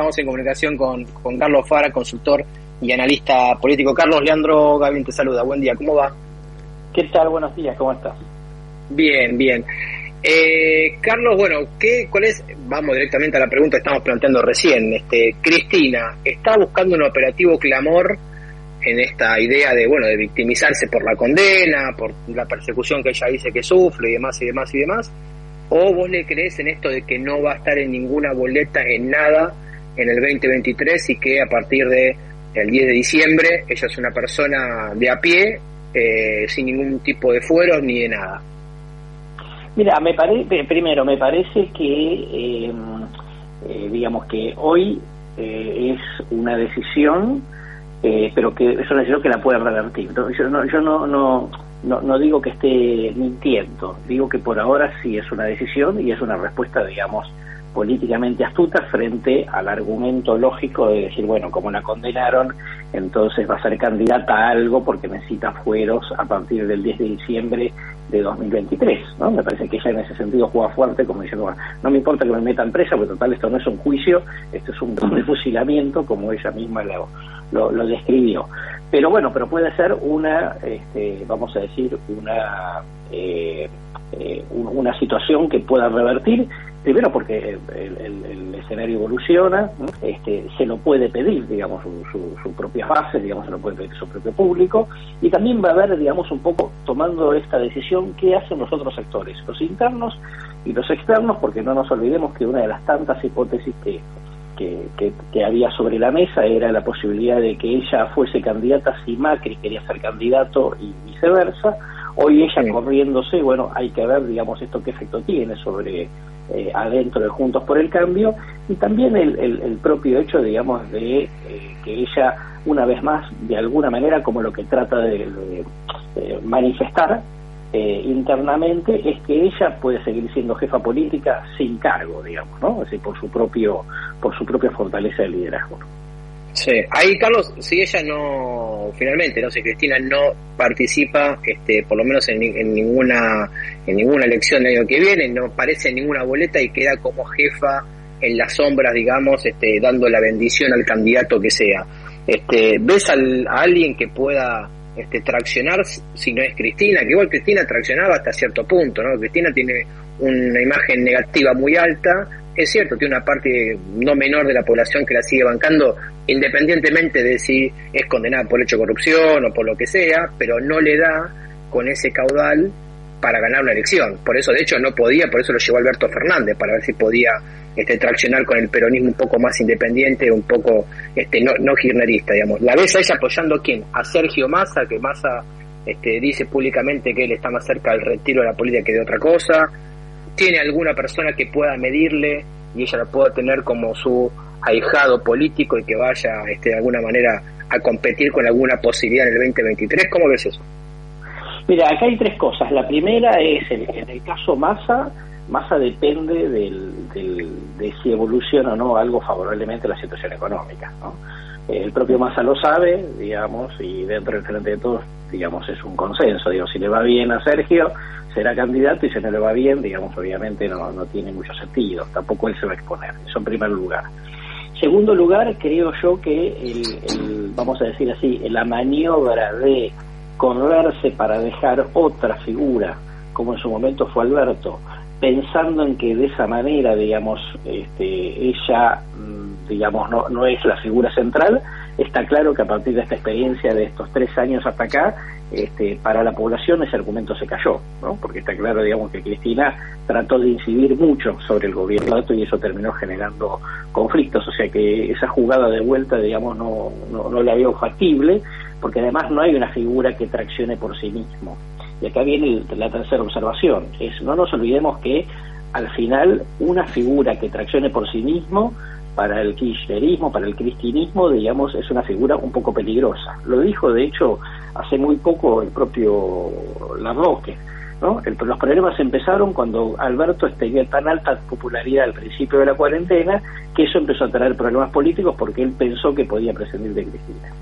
estamos en comunicación con, con Carlos Fara, consultor y analista político. Carlos Leandro Gavin te saluda, buen día, ¿cómo va? ¿Qué tal? Buenos días, ¿cómo estás? Bien, bien. Eh, Carlos, bueno, ¿qué, ¿cuál es? Vamos directamente a la pregunta que estamos planteando recién. Este, Cristina, ¿está buscando un operativo clamor en esta idea de, bueno, de victimizarse por la condena, por la persecución que ella dice que sufre y demás y demás y demás? ¿O vos le crees en esto de que no va a estar en ninguna boleta, en nada, en el 2023 y que a partir de el 10 de diciembre ella es una persona de a pie, eh, sin ningún tipo de fueros ni de nada? Mira, me parece, primero, me parece que, eh, eh, digamos que hoy es una decisión, pero que es una decisión que la puede revertir. Yo no, yo no, no no, no digo que esté mintiendo, digo que por ahora sí es una decisión y es una respuesta, digamos, políticamente astuta frente al argumento lógico de decir, bueno, como la condenaron, entonces va a ser candidata a algo porque necesita fueros a partir del 10 de diciembre de 2023, ¿no? Me parece que ella en ese sentido juega fuerte, como diciendo, bueno, no me importa que me metan presa, porque total esto no es un juicio, esto es un fusilamiento, como ella misma lo, lo, describió. Pero bueno, pero puede ser una, este, vamos a decir, una, eh, eh, una situación que pueda revertir, primero porque el, escenario evoluciona, este, se lo puede pedir, digamos, su, su, propia base, digamos, se lo puede pedir su propio público, y también va a haber, digamos, un poco tomando esta decisión, qué hacen los otros sectores, los internos y los externos, porque no nos olvidemos que una de las tantas hipótesis que que, había sobre la mesa era la posibilidad de que ella fuese candidata si Macri quería ser candidato y viceversa. Hoy ella corriéndose, bueno, hay que ver, digamos, esto qué efecto tiene sobre eh, adentro de Juntos por el Cambio y también el, propio hecho, digamos, de eh, que ella, una vez más, de alguna manera, como lo que trata de manifestar, eh, internamente es que ella puede seguir siendo jefa política sin cargo, digamos, ¿no? Es por su propio, por su propia fortaleza de liderazgo. Sí, ahí Carlos, si ella no, finalmente, no sé, Cristina no participa, este, por lo menos en, ninguna, en ninguna elección del año que viene, no aparece en ninguna boleta y queda como jefa en las sombras, digamos, este, dando la bendición al candidato que sea. Este, ¿Ves a alguien que pueda este, traccionar si no es Cristina, que igual Cristina traccionaba hasta cierto punto, ¿no? Cristina tiene una imagen negativa muy alta, es cierto, tiene una parte no menor de la población que la sigue bancando, independientemente de si es condenada por hecho de corrupción o por lo que sea, pero no le da con ese caudal para ganar una elección. Por eso, de hecho, no podía, por eso lo llevó Alberto Fernández, para ver si podía este, traccionar con el peronismo un poco más independiente, un poco este, no, no digamos. La vez a ella apoyando a quién? A Sergio Massa, que Massa este, dice públicamente que él está más cerca del retiro de la política que de otra cosa. ¿Tiene alguna persona que pueda medirle y ella la pueda tener como su ahijado político y que vaya este, de alguna manera a competir con alguna posibilidad en el 2023? ¿Cómo ves eso? Mira, acá hay tres cosas. La primera es, en el caso Massa, Massa depende del, de si evoluciona o no algo favorablemente la situación económica. ¿no? El propio Massa lo sabe, digamos, y dentro del frente de todos, digamos, es un consenso. Digo, si le va bien a Sergio, será candidato, y si no le va bien, digamos, obviamente no, no tiene mucho sentido. Tampoco él se va a exponer. Eso en primer lugar. Segundo lugar, creo yo que, el, vamos a decir así, la maniobra de correrse para dejar otra figura, como en su momento fue Alberto, pensando en que de esa manera, digamos, este, ella, mm, digamos, no, no es la figura central, está claro que a partir de esta experiencia de estos tres años hasta acá, este, para la población ese argumento se cayó, ¿no? Porque está claro, digamos, que Cristina trató de incidir mucho sobre el gobierno y eso terminó generando conflictos, o sea que esa jugada de vuelta, digamos, no, no, no la veo factible, porque además no hay una figura que traccione por sí mismo. Y acá viene la tercera observación, es no nos olvidemos que al final una figura que traccione por sí mismo para el kirchnerismo, para el cristinismo, digamos, es una figura un poco peligrosa. Lo dijo, de hecho, hace muy poco el propio Larroque. ¿no? los problemas empezaron cuando Alberto tenía tan alta popularidad al principio de la cuarentena que eso empezó a traer problemas políticos porque él pensó que podía prescindir de Cristina.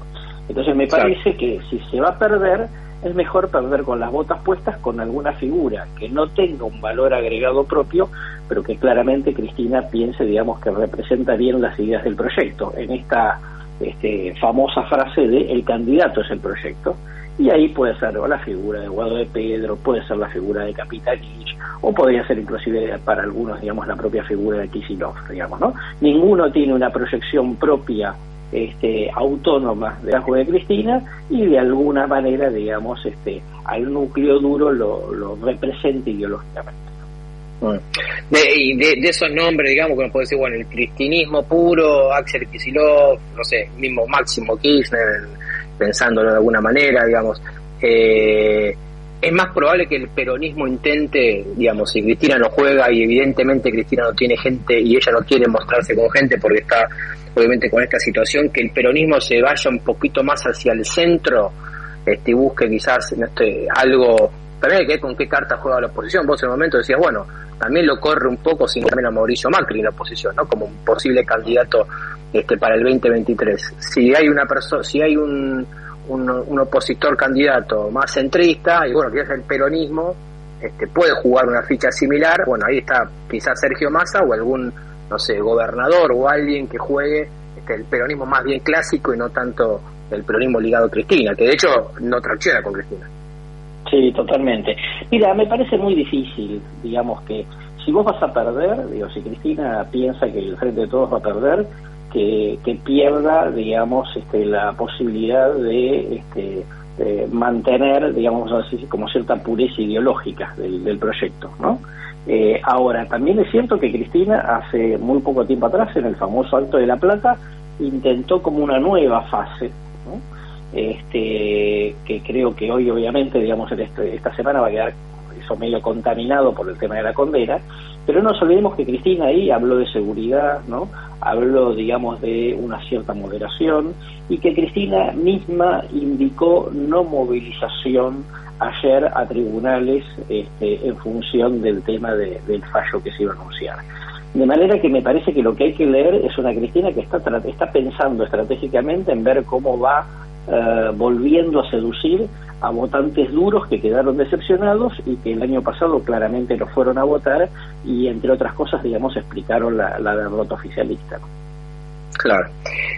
Entonces me parece que si se va a perder, es mejor perder con las botas puestas con alguna figura que no tenga un valor agregado propio, pero que claramente Cristina piense, digamos, que representa bien las ideas del proyecto. En esta este, famosa frase de el candidato es el proyecto. Y ahí puede ser la figura de Guado de Pedro, puede ser la figura de Capitanich, o podría ser inclusive para algunos, digamos, la propia figura de Kisilov, digamos, ¿no? Ninguno tiene una proyección propia este, autónoma de la de Cristina y de alguna manera, digamos, este, al núcleo duro lo, lo representa ideológicamente. De, y de, esos nombres, digamos, que nos puede decir, bueno, el cristinismo puro, Axel Kisilov, no sé, mismo Máximo Kirchner, pensándolo de alguna manera, digamos, eh, es más probable que el peronismo intente, digamos, si Cristina no juega y evidentemente Cristina no tiene gente y ella no quiere mostrarse con gente porque está obviamente con esta situación, que el peronismo se vaya un poquito más hacia el centro este, y busque quizás este, algo, también hay que ver con qué carta juega la oposición. Vos en el momento decías, bueno, también lo corre un poco sin también a Mauricio Macri en la oposición, ¿no? Como un posible candidato este, para el 2023. Si hay una persona, si hay un un, opositor candidato más centrista, y bueno, que es el peronismo, este, puede jugar una ficha similar, bueno, ahí está quizás Sergio Massa o algún, no sé, gobernador o alguien que juegue este, el peronismo más bien clásico y no tanto el peronismo ligado a Cristina, que de hecho no tracciona con Cristina. Sí, totalmente. Mira, me parece muy difícil, digamos que si vos vas a perder, digo, si Cristina piensa que el Frente de Todos va a perder, que, pierda, digamos, este, la posibilidad de, este, mantener, digamos así, como cierta pureza ideológica del, proyecto, ¿no? Eh, ahora, también es cierto que Cristina hace muy poco tiempo atrás, en el famoso Alto de la Plata, intentó como una nueva fase, este, que creo que hoy obviamente, digamos, este, esta semana va a quedar eso medio contaminado por el tema de la condena, pero no nos olvidemos que Cristina ahí habló de seguridad, ¿no? habló, digamos, de una cierta moderación y que Cristina misma indicó no movilización ayer a tribunales este, en función del tema del fallo que se iba a anunciar. De manera que me parece que lo que hay que leer es una Cristina que está, está pensando estratégicamente en ver cómo va eh, volviendo a seducir a votantes duros que quedaron decepcionados y que el año pasado claramente lo fueron a votar y entre otras cosas, digamos, explicaron la, derrota oficialista. Claro.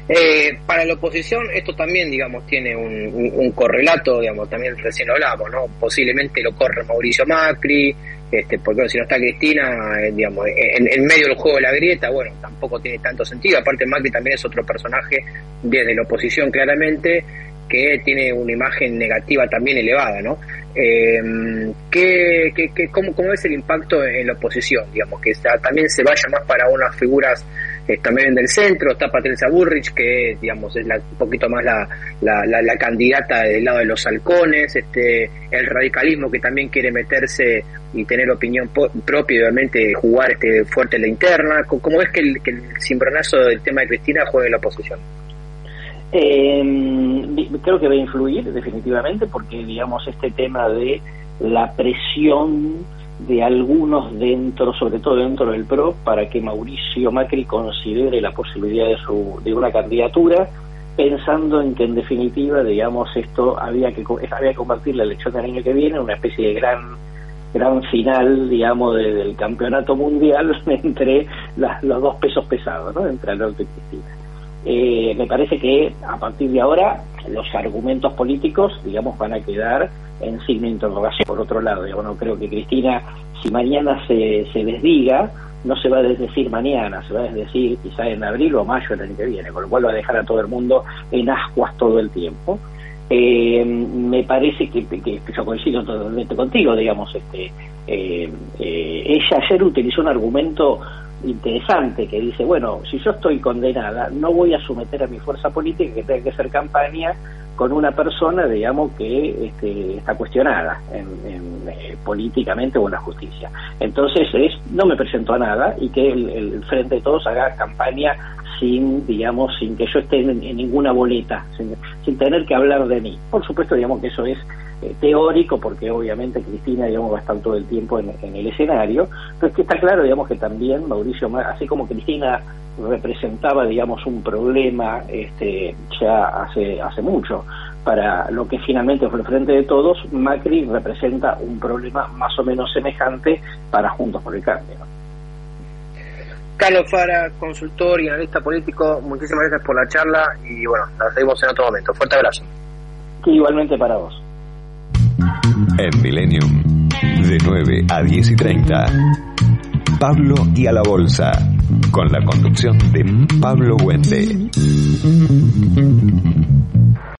Eh, para la oposición esto también, digamos, tiene un, correlato, digamos, también recién hablamos, ¿no? Posiblemente lo corre Mauricio Macri, este, porque si no está Cristina, eh, digamos, en, en, medio del juego de la grieta, bueno, tampoco tiene tanto sentido. Aparte Macri también es otro personaje desde la oposición claramente, que tiene una imagen negativa también elevada, ¿no? Eh, ¿qué, qué, cómo, ¿Cómo es el impacto en la oposición? Digamos, que también se vaya más para unas figuras eh, también del centro, está Patricia Burrich, que digamos es la, un poquito más la, la, la, candidata del lado de los halcones, este, el radicalismo que también quiere meterse y tener opinión propia y obviamente jugar este fuerte en la interna. ¿Cómo ves que el, que el cimbronazo del tema de Cristina juegue en la oposición? Eh, creo que va a influir definitivamente porque, digamos, este tema de la presión de algunos dentro, sobre todo dentro del PRO, para que Mauricio Macri considere la posibilidad de, su, de una candidatura, pensando en que en definitiva, digamos, esto había que, había que convertir la elección del año que viene en una especie de gran gran final, digamos, del campeonato mundial entre los dos pesos pesados, ¿no? entre Alberto y Cristina. Eh, me parece que a partir de ahora los argumentos políticos, digamos, van a quedar en signo de interrogación. Por otro lado, yo no creo que Cristina, si mañana se, se desdiga, no se va a desdecir mañana, se va a desdecir quizá en abril o mayo del año que viene, con lo cual va a dejar a todo el mundo en ascuas todo el tiempo. Eh, me parece que, que, yo coincido totalmente contigo, digamos, este, eh, eh, ella ayer utilizó un argumento interesante que dice, bueno, si yo estoy condenada, no voy a someter a mi fuerza política que tenga que hacer campaña con una persona, digamos, que este, está cuestionada en, eh, políticamente o en la justicia. Entonces, es no me presento a nada y que el, Frente de Todos haga campaña sin, digamos, sin que yo esté en, ninguna boleta, sin, sin tener que hablar de mí. Por supuesto, digamos que eso es eh, teórico, porque obviamente Cristina, digamos, va a estar todo el tiempo en, el escenario, pero es que está claro, digamos, que también Mauricio, así como Cristina representaba, digamos, un problema este, ya hace, hace mucho, para lo que finalmente fue el frente de todos, Macri representa un problema más o menos semejante para Juntos por el Cambio. Carlos Fara, consultor y analista político, muchísimas gracias por la charla y bueno, la seguimos en otro momento. Fuerte abrazo. igualmente para vos. En Millennium, de 9 a 10 y 30. Pablo y a la Bolsa, con la conducción de Pablo Wende.